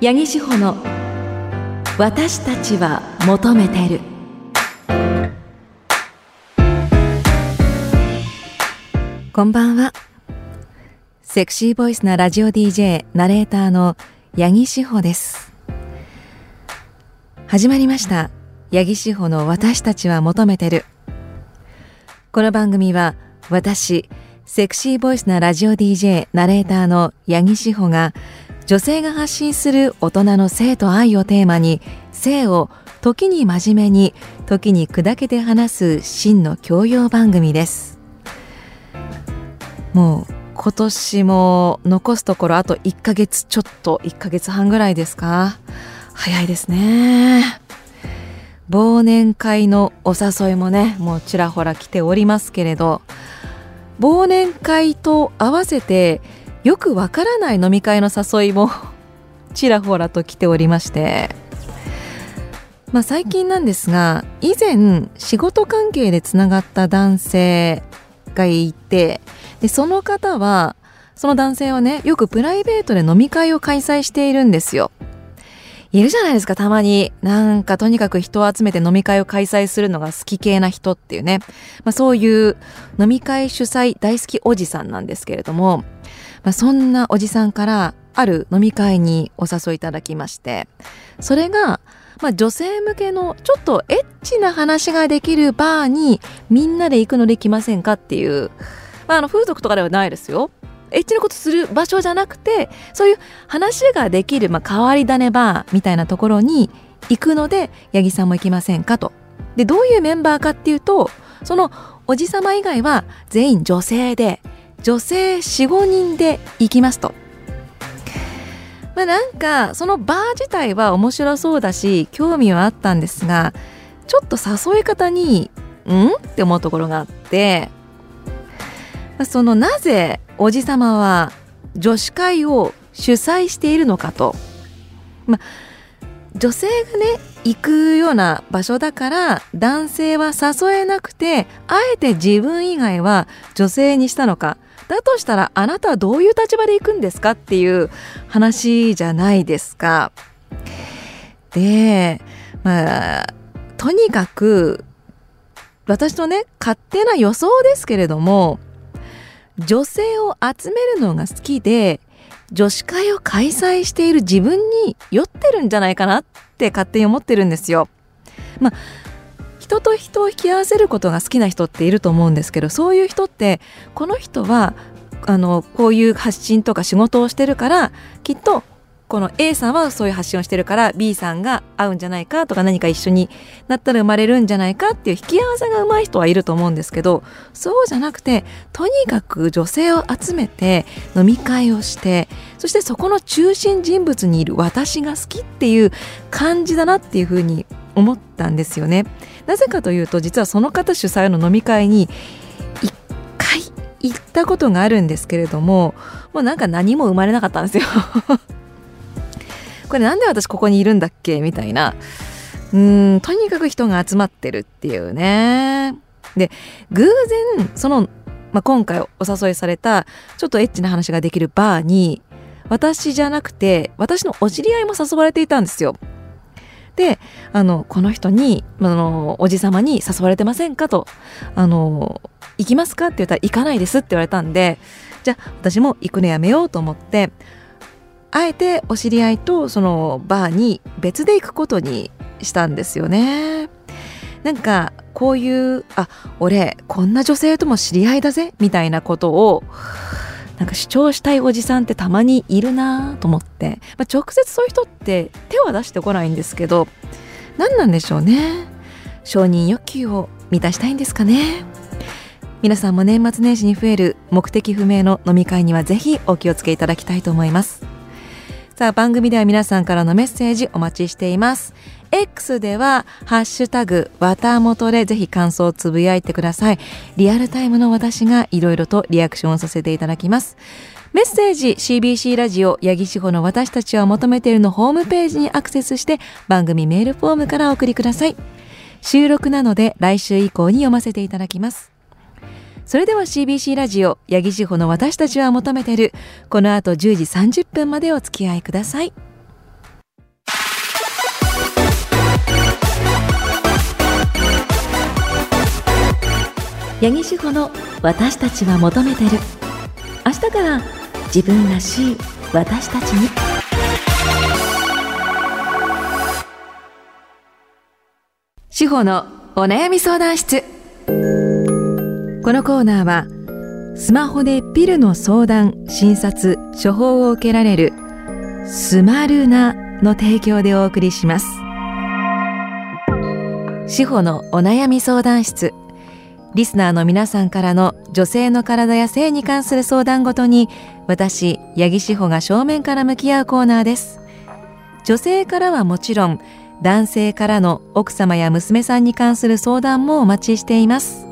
八木志保の私たちは求めてる。こんばんは。セクシーボイスなラジオ DJ ナレーターの八木志保です。始まりました。八木志保の私たちは求めてる。この番組は私セクシーボイスなラジオ DJ ナレーターの八木志保が女性が発信する大人の性と愛をテーマに性を時に真面目に時に砕けて話す真の教養番組です。もう今年も残すところあと1ヶ月ちょっと1ヶ月半ぐらいですか？早いですね。忘年会のお誘いもねもうちらほら来ておりますけれど忘年会と合わせてよくわからない飲み会の誘いも ちらほらと来ておりましてまあ最近なんですが以前仕事関係でつながった男性がいてでその方はその男性はねよくプライベートで飲み会を開催しているんですよいるじゃないですか、たまに。なんかとにかく人を集めて飲み会を開催するのが好き系な人っていうね。まあそういう飲み会主催大好きおじさんなんですけれども、まあそんなおじさんからある飲み会にお誘いいただきまして、それが、まあ女性向けのちょっとエッチな話ができるバーにみんなで行くので来ませんかっていう、まああの風俗とかではないですよ。エッチなことする場所じゃなくてそういう話ができる、まあ、変わり種バーみたいなところに行くので八木さんも行きませんかと。でどういうメンバーかっていうとそのおじさま以外は全員女性で女性45人で行きますと。まあ、なんかそのバー自体は面白そうだし興味はあったんですがちょっと誘い方にん？って思うところがあって。そのなぜおじさまは女子会を主催しているのかと、ま、女性がね行くような場所だから男性は誘えなくてあえて自分以外は女性にしたのか。だとしたらあなたはどういう立場で行くんですかっていう話じゃないですか。でまあとにかく私のね勝手な予想ですけれども女性を集めるのが好きで女子会を開催している自分に酔ってるんじゃないかなって勝手に思ってるんですよ。まあ人と人を引き合わせることが好きな人っていると思うんですけどそういう人ってこの人はあのこういう発信とか仕事をしてるからきっとこの A さんはそういう発信をしてるから B さんが合うんじゃないかとか何か一緒になったら生まれるんじゃないかっていう引き合わせが上手い人はいると思うんですけどそうじゃなくてとにかく女性を集めて飲み会をしてそしてそこの中心人物にいる私が好きっていう感じだなっていうふうに思ったんですよね。なぜかというと実はその方主催の飲み会に一回行ったことがあるんですけれどももうなんか何も生まれなかったんですよ。これなんで私ここにいるんだっけみたいな。うんとにかく人が集まってるっていうね。で偶然その、まあ、今回お誘いされたちょっとエッチな話ができるバーに私じゃなくて私のお知り合いも誘われていたんですよ。であのこの人にあのおじさまに誘われてませんかとあの行きますか？って言ったら行かないですって言われたんでじゃあ私も行くのやめようと思ってあえてお知り合いとそのバーに別で行くことにしたんですよね。なんかこういうあ俺こんな女性とも知り合いだぜみたいなことをなんか主張したいおじさんってたまにいるなと思って、まあ、直接そういう人って手は出してこないんですけど何なんでしょうね。承認欲求を満たしたいんですかね。皆さんも年末年始に増える目的不明の飲み会にはぜひお気をつけいただきたいと思います。さあ番組では皆さんからのメッセージお待ちしています。X ではハッシュタグわたもとでぜひ感想をつぶやいてください。リアルタイムの私がいろいろとリアクションをさせていただきます。メッセージ CBC ラジオ八木志保の私たちは求めているのホームページにアクセスして番組メールフォームからお送りください。収録なので来週以降に読ませていただきます。それでは CBC ラジオ八木志保の私たちは求めてるこの後10時30分までお付き合いください。八木志保の私たちは求めてる。明日から自分らしい私たちに。志保のお悩み相談室。このコーナーはスマホでピルの相談診察処方を受けられるスマルナの提供でお送りします。志保のお悩み相談室。リスナーの皆さんからの女性の体や性に関する相談ごとに私八木志保が正面から向き合うコーナーです。女性からはもちろん男性からの奥様や娘さんに関する相談もお待ちしています。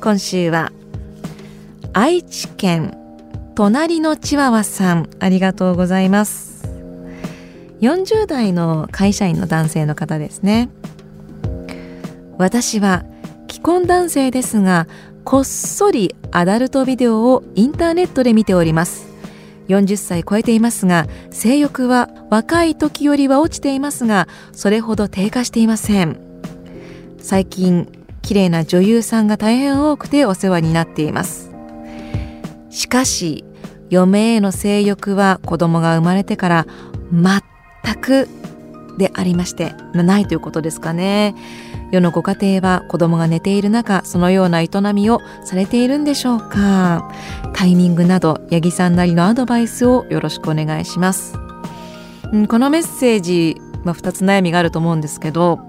今週は愛知県隣のチワワさんありがとうございます。40代の会社員の男性の方ですね。私は既婚男性ですがこっそりアダルトビデオをインターネットで見ております。40歳超えていますが性欲は若い時よりは落ちていますがそれほど低下していません。最近綺麗な女優さんが大変多くてお世話になっています。しかし嫁への性欲は子供が生まれてから全くでありましてないということですかね。世のご家庭は子供が寝ている中そのような営みをされているんでしょうか。タイミングなど八木さんなりのアドバイスをよろしくお願いします、うん、このメッセージ、まあ、2つ悩みがあると思うんですけど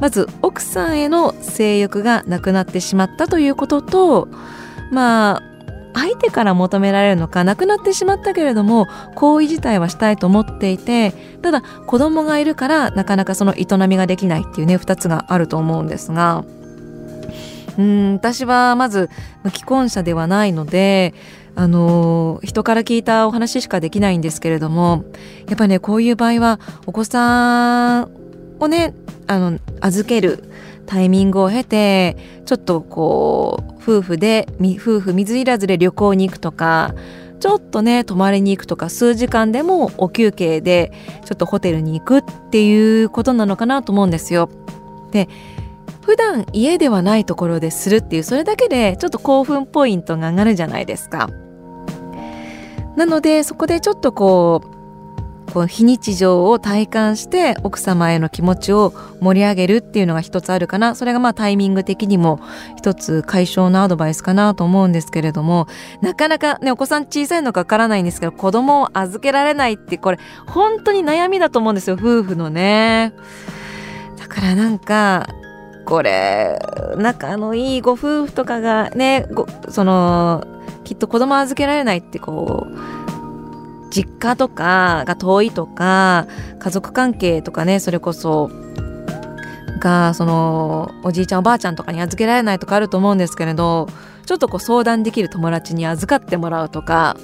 まず奥さんへの性欲がなくなってしまったということとまあ相手から求められるのかなくなってしまったけれども行為自体はしたいと思っていてただ子供がいるからなかなかその営みができないっていうね2つがあると思うんですが。うん私はまず既婚者ではないのであの人から聞いたお話しかできないんですけれどもやっぱりねこういう場合はお子さんをねあの預けるタイミングを経てちょっとこう夫婦で夫婦水入らずで旅行に行くとかちょっとね泊まりに行くとか数時間でもお休憩でちょっとホテルに行くっていうことなのかなと思うんですよ。で普段家ではないところでするっていうそれだけでちょっと興奮ポイントが上がるじゃないですか。なのでそこでちょっとこうこう非日常を体感して奥様への気持ちを盛り上げるっていうのが一つあるかな。それがまあタイミング的にも一つ解消のアドバイスかなと思うんですけれどもなかなかねお子さん小さいのかわからないんですけど子供を預けられないってこれ本当に悩みだと思うんですよ夫婦のね。だからなんかこれ仲のいいご夫婦とかがねそのきっと子供預けられないってこう実家とかが遠いとか家族関係とかねそれこそがそのおじいちゃんおばあちゃんとかに預けられないとかあると思うんですけれどちょっとこう相談できる友達に預かってもらうとか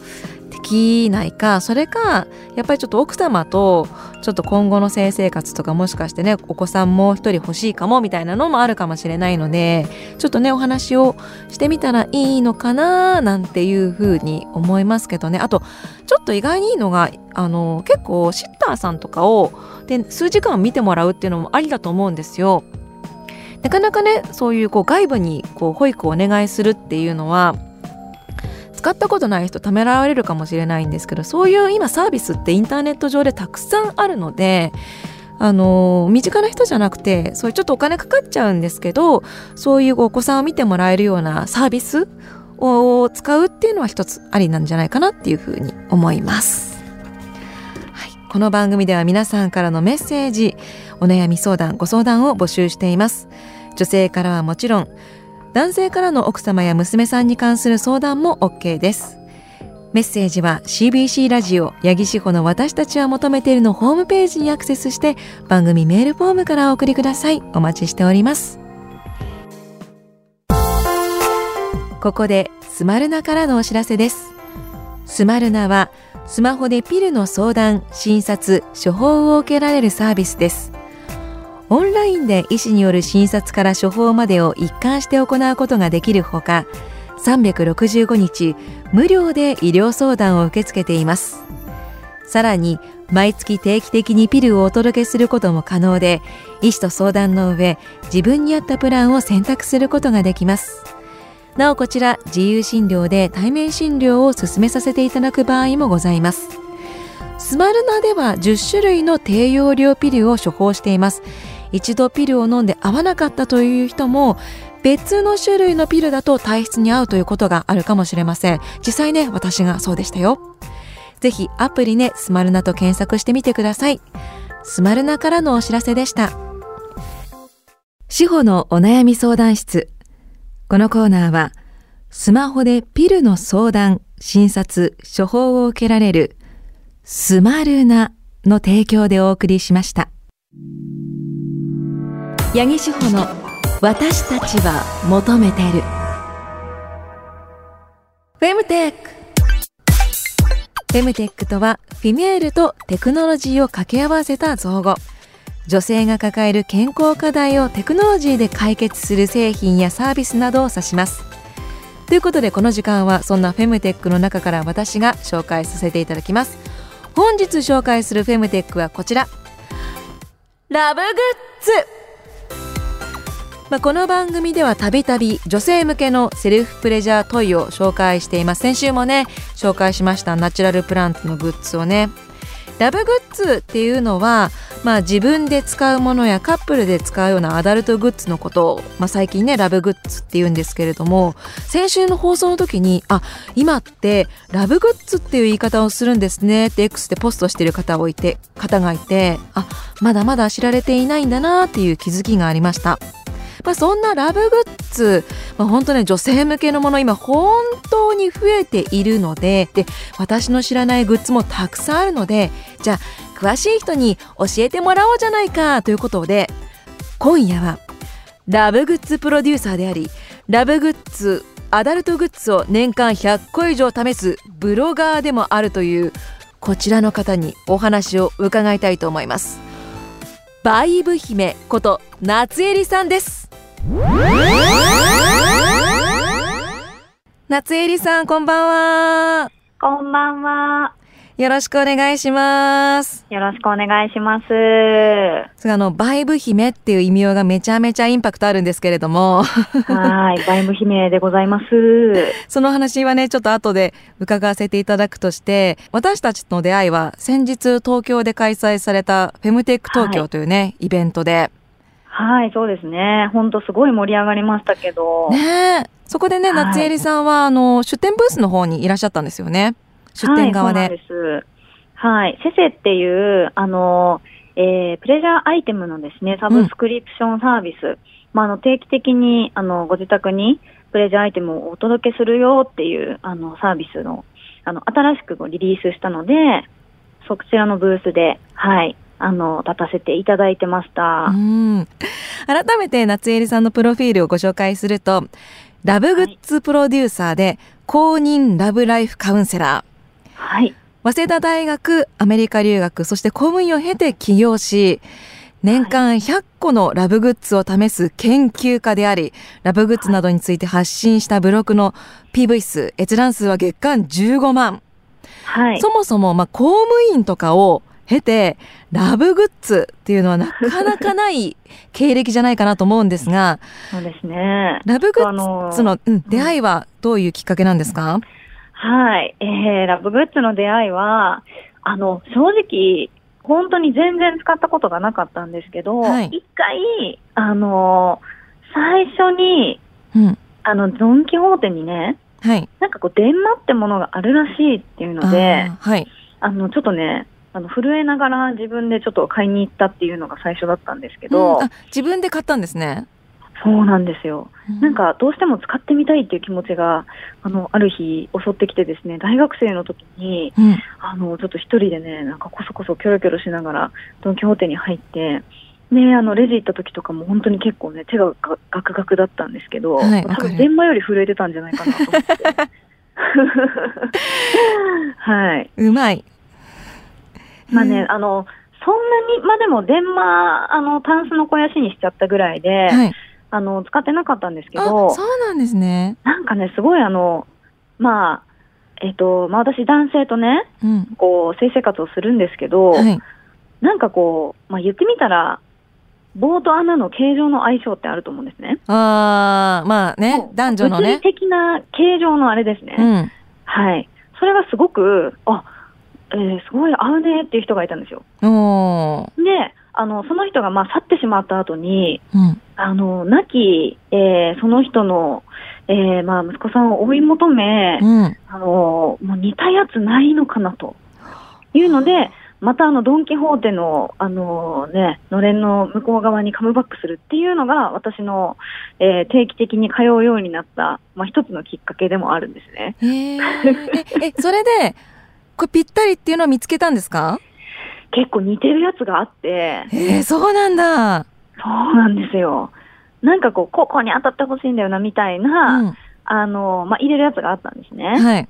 できないかそれかやっぱりちょっと奥様とちょっと今後の性生活とかもしかしてねお子さんもう一人欲しいかもみたいなのもあるかもしれないのでちょっとねお話をしてみたらいいのかななんていうふうに思いますけどねあとちょっと意外にいいのがあの結構シッターさんとかをで数時間見てもらうっていうのもありだと思うんですよ。なかなかねそういうこう外部にこう保育をお願いするっていうのは使ったことない人ためらわれるかもしれないんですけどそういう今サービスってインターネット上でたくさんあるのであの身近な人じゃなくてそういうちょっとお金かかっちゃうんですけどそういうお子さんを見てもらえるようなサービスを使うっていうのは一つありなんじゃないかなっていうふうに思います。はい、この番組では皆さんからのメッセージお悩み相談ご相談を募集しています女性からはもちろん男性からの奥様や娘さんに関する相談も OK です。メッセージは CBC ラジオ八木志保の私たちは求めているのホームページにアクセスして番組メールフォームからお送りください。お待ちしております。ここでスマルナからのお知らせです。スマルナはスマホでピルの相談診察処方を受けられるサービスです。オンラインで医師による診察から処方までを一貫して行うことができるほか365日無料で医療相談を受け付けています。さらに毎月定期的にピルをお届けすることも可能で医師と相談の上自分に合ったプランを選択することができます。なおこちら自由診療で対面診療を進めさせていただく場合もございます。スマルナでは10種類の低用量ピルを処方しています。一度ピルを飲んで合わなかったという人も別の種類のピルだと体質に合うということがあるかもしれません。実際ね私がそうでしたよ。ぜひアプリねスマルナと検索してみてください。スマルナからのお知らせでした。司法のお悩み相談室。このコーナーはスマホでピルの相談診察処方を受けられるスマルナの提供でお送りしました。八木志保の私たちは求めてる。フェムテック。フェムテックとはフィメールとテクノロジーを掛け合わせた造語。女性が抱える健康課題をテクノロジーで解決する製品やサービスなどを指します。ということでこの時間はそんなフェムテックの中から私が紹介させていただきます。本日紹介するフェムテックはこちら。ラブグッズ。まあ、この番組ではたびたび女性向けのセルフプレジャートイを紹介しています先週もね紹介しましたナチュラルプラントのグッズをねラブグッズっていうのは、まあ、自分で使うものやカップルで使うようなアダルトグッズのことを、まあ、最近ねラブグッズって言うんですけれども先週の放送の時にあ今ってラブグッズっていう言い方をするんですねって X でポストしてる方をいて方がいてあまだまだ知られていないんだなっていう気づきがありました。まあ、そんなラブグッズ、まあ、本当ね女性向けのもの今本当に増えているのでで私の知らないグッズもたくさんあるのでじゃあ詳しい人に教えてもらおうじゃないかということで今夜はラブグッズプロデューサーでありラブグッズアダルトグッズを年間100個以上試すブロガーでもあるというこちらの方にお話を伺いたいと思います。バイブ姫こと夏江里さんです夏えりさん、こんばんは。こんばんは。よろしくお願いします。よろしくお願いします。あの、バイブ姫っていう意味がめちゃめちゃインパクトあるんですけれども。はい、バイブ姫でございます。その話はね、ちょっと後で伺わせていただくとして、私たちの出会いは先日東京で開催されたフェムテック東京というね、はい、イベントで。はい、そうですね。本当すごい盛り上がりましたけど。ねそこでね、夏江里さんは、あの、出店ブースの方にいらっしゃったんですよね。出店側で。はい。はい。セセっていう、あの、えー、プレジャーアイテムのですね、サブスクリプションサービス。うん、まあ、あの、定期的に、あの、ご自宅にプレジャーアイテムをお届けするよっていう、あの、サービスの、あの、新しくリリースしたので、そちらのブースで、はい、あの、立たせていただいてました。うん改めて夏江里さんのプロフィールをご紹介すると、ラブグッズプロデューサーで、公認ラブライフカウンセラー。はい。早稲田大学、アメリカ留学、そして公務員を経て起業し、年間100個のラブグッズを試す研究家であり、ラブグッズなどについて発信したブログの PV 数、閲覧数は月間15万。はい。そもそも、まあ、公務員とかを経てラブグッズっていうのはなかなかない経歴じゃないかなと思うんですがそうですねラブグッズの、うん、出会いはどういうきっかけなんですか、はい、えー、ラブグッズの出会いはあの正直本当に全然使ったことがなかったんですけど、はい、一回あの最初に、うん、あのドン・キホーテにね、はい、なんかこう電話ってものがあるらしいっていうので、はい、あのちょっとねあの震えながら自分でちょっと買いに行ったっていうのが最初だったんですけど、うん、自分で買ったんですねそうなんですよ、うん、なんかどうしても使ってみたいっていう気持ちがあのある日襲ってきてですね大学生の時に、うん、あのちょっと一人でねなんかこそこそキョロキョロしながらドン・キホーテに入ってね、あのレジ行った時とかも本当に結構ね手がガクガクだったんですけど、はい、多分電話より震えてたんじゃないかなと思って。はい。うまい。まあね、あの、そんなに、まあでも電話、あの、タンスの肥やしにしちゃったぐらいで、はい、あの、使ってなかったんですけど、そうなんですね。なんかね、すごいあの、まあ、えっと、まあ、私男性とね、うん、こう、性生活をするんですけど、はい、なんかこう、まあ、言ってみたら、棒と穴の形状の相性ってあると思うんですね。ああ、まあね、男女のね。物理的な形状のあれですね。うん、はい。それがすごく、あ、えー、すごい合うねっていう人がいたんですよ。で、あの、その人がまあ去ってしまった後に、うん、あの、亡き、えー、その人の、えー、まあ息子さんを追い求め、うん、あの、もう似たやつないのかなというので、またあのドン・キホーテのあのね、のれんの向こう側にカムバックするっていうのが私の、えー、定期的に通うようになった、まあ一つのきっかけでもあるんですね。え、え、それで、これぴったりっていうのを見つけたんですか？結構似てるやつがあって。えー、そうなんだ。そうなんですよ。なんかこう、ここに当たってほしいんだよな、みたいな、うん、あの、まあ、入れるやつがあったんですね。はい。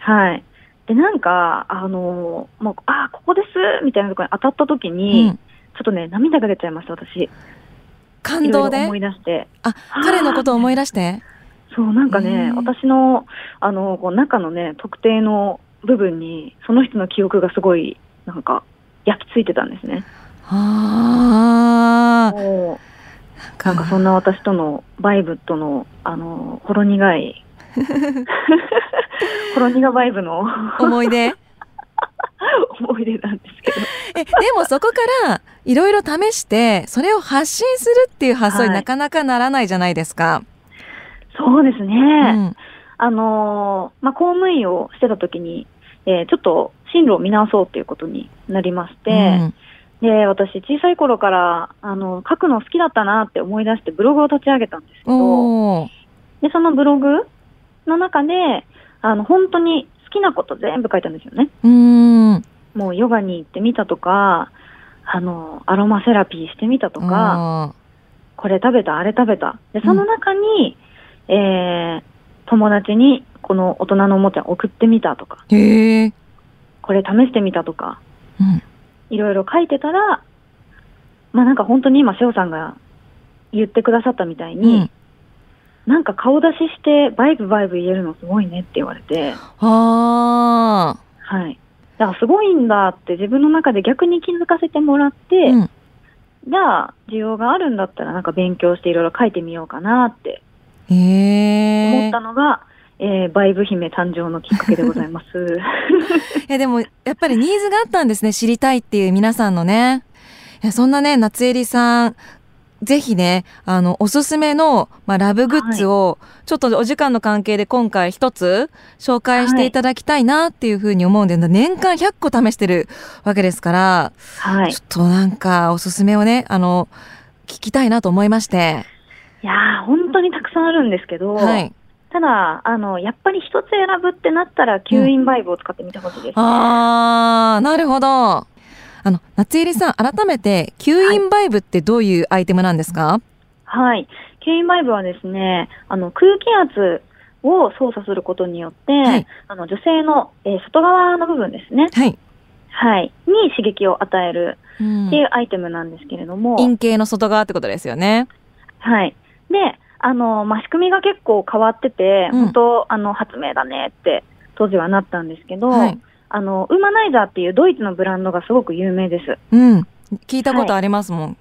はい。で、なんか、あのー、もう、あ、ここですみたいなところに当たった時に、うん、ちょっとね、涙が出ちゃいました、私。感動で？思い出して。あ、彼のことを思い出して？そう、なんかね、私の、あの、こう中のね、特定の部分に、その人の記憶がすごい、なんか、焼き付いてたんですね。ああ。なんかそんな私とのバイブとの、あの、ほろ苦い ほろ苦バイブの思い出？思い出なんですけど。えでもそこからいろいろ試してそれを発信するっていう発想になかなかならないじゃないですか。はい、そうですね、うん、あのまあ、公務員をしてた時に、えー、ちょっと進路を見直そうっていうことになりまして、うんで、私、小さい頃から、あの、書くの好きだったなって思い出してブログを立ち上げたんですけど、で、そのブログの中で、あの、本当に好きなこと全部書いたんですよね。うん。もうヨガに行ってみたとか、あの、アロマセラピーしてみたとか、これ食べた、あれ食べた。で、その中に、うん、えー、友達にこの大人のおもちゃ送ってみたとか、へこれ試してみたとか、うん、いろいろ書いてたら、まあなんか本当に今、瀬尾さんが言ってくださったみたいに、うんなんか顔出ししてバイブバイブ言えるのすごいねって言われて。ああ。はい。だからすごいんだって自分の中で逆に気づかせてもらって、うん、じゃあ需要があるんだったらなんか勉強していろいろ書いてみようかなって思ったのが、えー、バイブ姫誕生のきっかけでございます。いやでもやっぱりニーズがあったんですね知りたいっていう皆さんのね。そんなね夏襟さんぜひね、あの、おすすめの、まあ、ラブグッズを、ちょっとお時間の関係で今回一つ紹介していただきたいなっていうふうに思うんで、はい、年間100個試してるわけですから、はい、ちょっとなんかおすすめをね、あの、聞きたいなと思いまして。いやー、本当にたくさんあるんですけど、はい、ただ、あの、やっぱり一つ選ぶってなったら、吸引バイブを使ってみてほしいです、ね。うん、あー、なるほど。あの夏入さん改めて吸引バイブってどういうアイテムなんですか？はい、吸引バイブはですねあの空気圧を操作することによって、はい、あの女性の、えー、外側の部分ですね、はい。はい、に刺激を与えるっていうアイテムなんですけれども、陰茎の外側ってことですよね。はい。で、あの、まあ、仕組みが結構変わってて、うん、本当、あの、発明だねって当時はなったんですけど、はい、あの、ウーマナイザーっていうドイツのブランドがすごく有名です。うん。聞いたことありますもん。はい、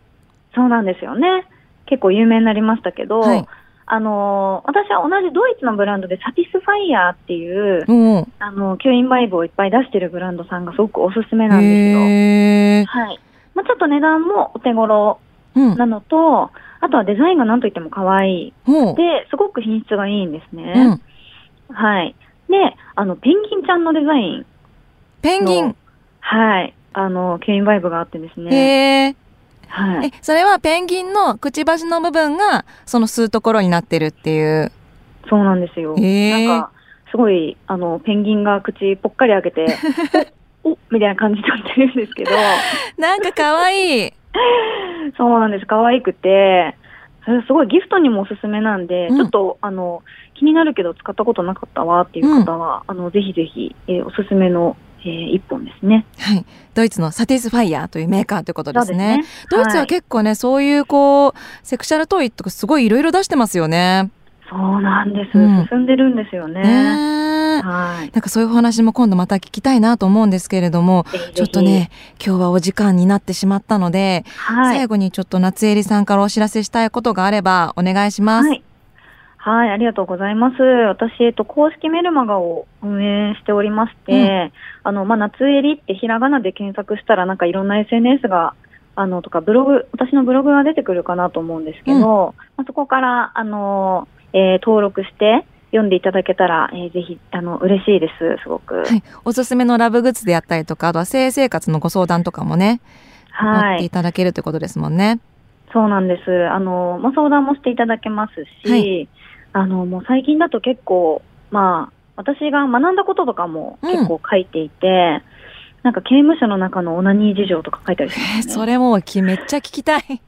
そうなんですよね。結構有名になりましたけど、はい、あの、私は同じドイツのブランドでサティスファイヤーっていう、うん、あの、吸引バイブをいっぱい出してるブランドさんがすごくおすすめなんですよ。はい。まあ、ちょっと値段もお手頃なのと、うん、あとはデザインが何と言っても可愛い。うん、で、すごく品質がいいんですね。はい。で、あの、ペンギンちゃんのデザインペンギン？はい。あの、ケインバイブがあってですね。へえ。はい。え、それはペンギンのくちばしの部分が、その吸うところになってるっていう？そうなんですよ。へなんか、すごい、あの、ペンギンが口ぽっかり開けて、おみたいな感じで言ってるんですけど。なんか可愛い。そうなんです。可愛くて、それすごいギフトにもおすすめなんで、うん、ちょっと、あの、気になるけど使ったことなかったわっていう方は、うん、あの、ぜひぜひ、えー、おすすめのえー、一本ですね。はい。ドイツのサティスファイヤーというメーカーということですね。ドイツは結構ね、はい、そういうこう、セクシャルトイとかすごいいろいろ出してますよね。そうなんです、うん、進んでるんですよね。ねはい、なんかそういうお話も今度また聞きたいなと思うんですけれども、ちょっとね、今日はお時間になってしまったので、はい、最後にちょっと夏襟さんからお知らせしたいことがあればお願いします。はい。はい、ありがとうございます。私、えっと、公式メルマガを運営しておりまして、うん、あの、まあ、夏襟ってひらがなで検索したら、なんかいろんな SNS が、あの、とか、ブログ、私のブログが出てくるかなと思うんですけど、うん、まあ、そこから、あの、えー、登録して、読んでいただけたら、えー、ぜひ、あの、嬉しいです、すごく。はい。おすすめのラブグッズであったりとか、あとは性生活のご相談とかもね、はい。っていただけるということですもんね。そうなんです。あの、まあ、相談もしていただけますし、はい、あの、もう最近だと結構、まあ、私が学んだこととかも結構書いていて、うん、なんか刑務所の中のオナニー事情とか書いたりします、ね、それもめっちゃ聞きたい。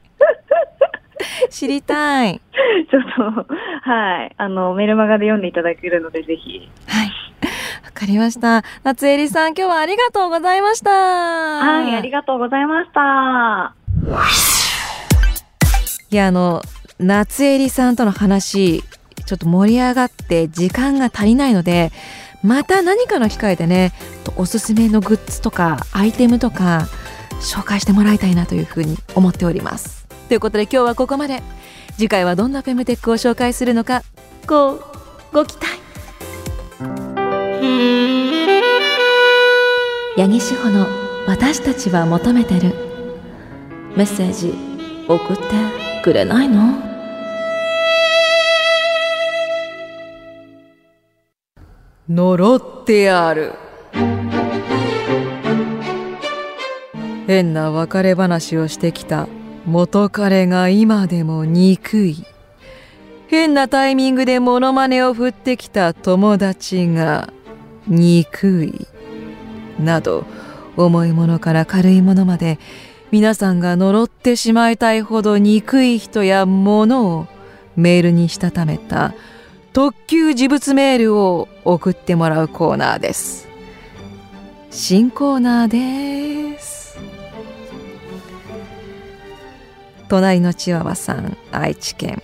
知りたい。ちょっと、はい。あの、メルマガで読んでいただけるので、ぜひ。はい。わかりました。夏えりさん、今日はありがとうございました。はい、ありがとうございました。いや、あの、夏えりさんとの話、ちょっと盛り上がって時間が足りないのでまた何かの機会でねおすすめのグッズとかアイテムとか紹介してもらいたいなというふうに思っておりますということで今日はここまで。次回はどんなフェムテックを紹介するのか。ごご期待。八木志保の「私たちは求めてる」メッセージ送ってくれないの？呪ってある。変な別れ話をしてきた元彼が今でも憎い。変なタイミングでモノマネを振ってきた友達が憎い。など重いものから軽いものまで皆さんが呪ってしまいたいほど憎い人や物をメールにしたためた特急事物メールを送ってもらうコーナーです。新コーナーです。隣のチワワさん愛知県。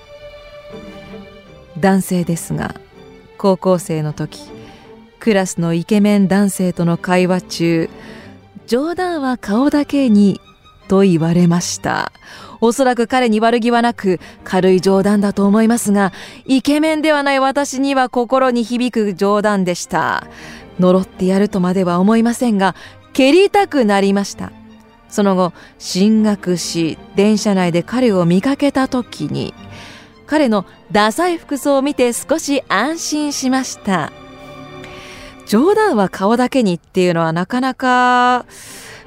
男性ですが高校生の時クラスのイケメン男性との会話中冗談は顔だけにと言われました。おそらく彼に悪気はなく軽い冗談だと思いますがイケメンではない私には心に響く冗談でした。呪ってやるとまでは思いませんが蹴りたくなりました。その後進学し電車内で彼を見かけた時に彼のダサい服装を見て少し安心しました。冗談は顔だけにっていうのはなかなか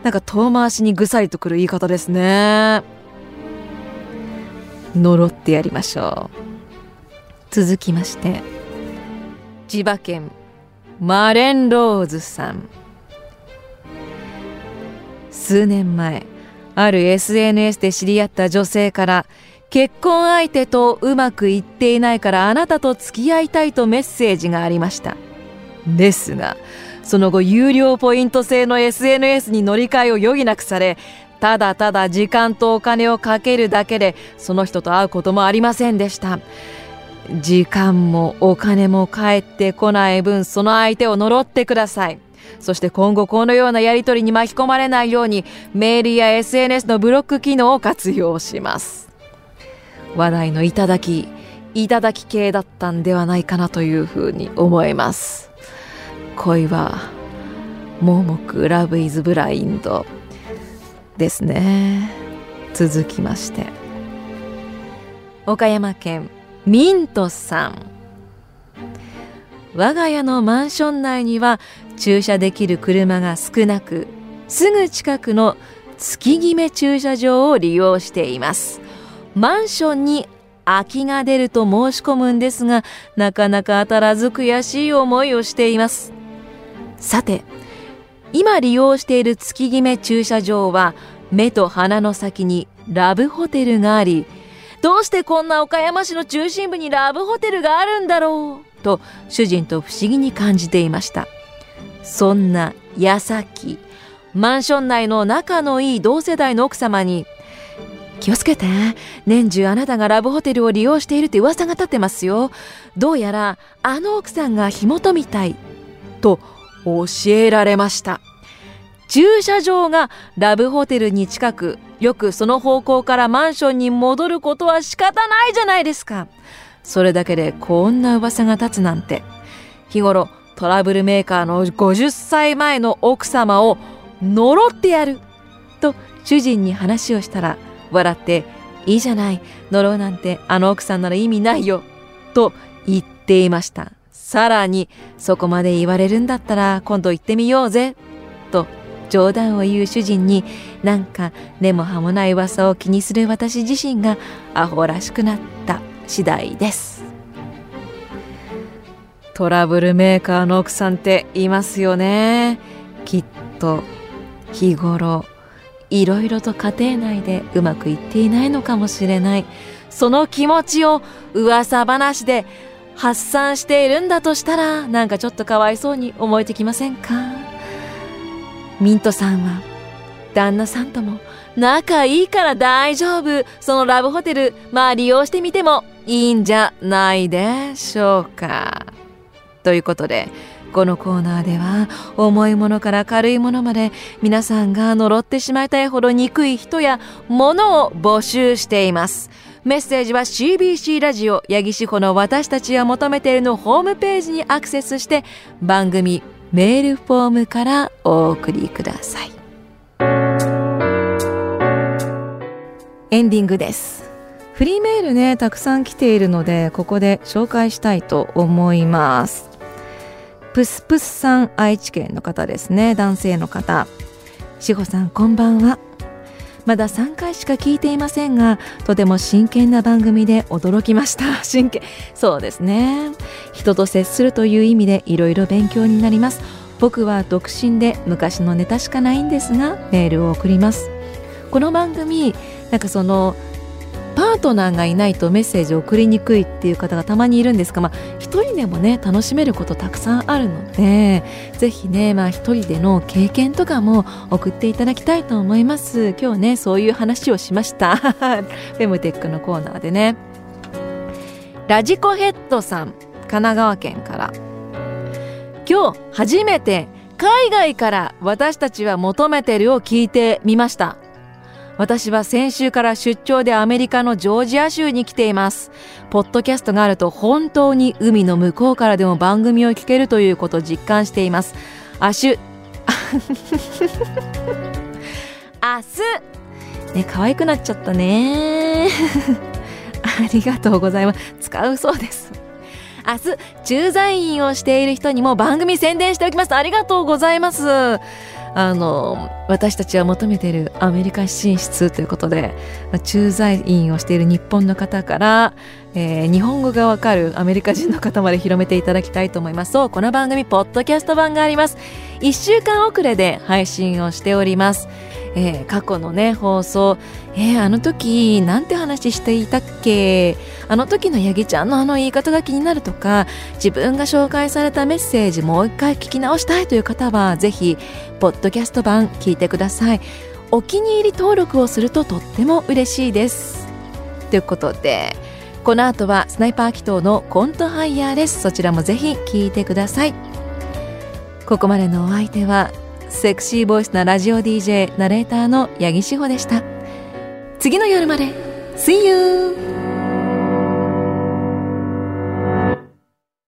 なんか遠回しにぐさりとくる言い方ですね。呪ってやりましょう。続きまして千葉県マレンローズさん。数年前ある SNS で知り合った女性から結婚相手とうまくいっていないからあなたと付き合いたいとメッセージがありました。ですがその後有料ポイント制の SNS に乗り換えを余儀なくされただただ時間とお金をかけるだけでその人と会うこともありませんでした。時間もお金も返ってこない分その相手を呪ってください。そして今後このようなやり取りに巻き込まれないようにメールや SNS のブロック機能を活用します。話題のいただきいただき系だったんではないかなというふうに思います。恋は盲目ラブイズブラインドですね。続きまして。岡山県ミントさん。我が家のマンション内には駐車できる車が少なくすぐ近くの月決め駐車場を利用しています。マンションに空きが出ると申し込むんですがなかなか当たらず悔しい思いをしています。さて今利用している月決め駐車場は目と鼻の先にラブホテルがありどうしてこんな岡山市の中心部にラブホテルがあるんだろうと主人と不思議に感じていました。そんな矢先マンション内の仲のいい同世代の奥様に気をつけて年中あなたがラブホテルを利用しているって噂が立ってますよ。どうやらあの奥さんが火元みたいと教えられました。駐車場がラブホテルに近くよくその方向からマンションに戻ることは仕方ないじゃないですか。それだけでこんな噂が立つなんて。日頃トラブルメーカーの50歳前の奥様を呪ってやる。と主人に話をしたら笑っていいじゃない呪うなんてあの奥さんなら意味ないよ。と言っていました。さらにそこまで言われるんだったら今度行ってみようぜ。と冗談を言う主人になんか根も葉もない噂を気にする私自身がアホらしくなった次第です。トラブルメーカーの奥さんっていますよね。きっと日頃いろいろと家庭内でうまくいっていないのかもしれない。その気持ちを噂話で発散しているんだとしたらなんかちょっとかわいそうに思えてきませんか？ミントさんは旦那さんとも仲いいから大丈夫。そのラブホテルまあ利用してみてもいいんじゃないでしょうか。ということでこのコーナーでは重いものから軽いものまで皆さんが呪ってしまいたいほど憎い人や物を募集しています。メッセージは CBC ラジオ八木志保の私たちが求めているのホームページにアクセスして番組メールフォームからお送りください。エンディングです。フリーメールねたくさん来ているのでここで紹介したいと思います。プスプスさん愛知県の方ですね。男性の方。志保さんこんばんは。まだ3回しか聞いていませんがとても真剣な番組で驚きました。真剣。そうですね。人と接するという意味でいろいろ勉強になります。僕は独身で昔のネタしかないんですがメールを送ります。この番組なんかそのパートナーがいないとメッセージを送りにくいっていう方がたまにいるんですが、まあ、一人でもね楽しめることたくさんあるのでぜひね、まあ、一人での経験とかも送っていただきたいと思います。今日ねそういう話をしました。フェムテックのコーナーでね。ラジコヘッドさん神奈川県から。今日初めて海外から私たちは求めてるを聞いてみました。私は先週から出張でアメリカのジョージア州に来ています。ポッドキャストがあると本当に海の向こうからでも番組を聞けるということを実感しています。アシュ、明日ね、可愛くなっちゃったね。ありがとうございます。使うそうです。明日、駐在員をしている人にも番組宣伝しておきます。ありがとうございます。あの私たちは求めているアメリカ進出ということで駐在員をしている日本の方から、えー、日本語がわかるアメリカ人の方まで広めていただきたいと思います。そうこの番組ポッドキャスト版があります。1週間遅れで配信をしております。えー、過去のね放送。えー、あの時なんて話していたっけ？あの時のヤギちゃんのあの言い方が気になるとか自分が紹介されたメッセージもう一回聞き直したいという方はぜひポッドキャスト版聞いてください。お気に入り登録をするととっても嬉しいです。ということでこの後はスナイパー祈祷のコントハイヤーです。そちらもぜひ聞いてください。ここまでのお相手はセクシーボイスなラジオ DJ ナレーターの八木志保でした次の夜まで See you!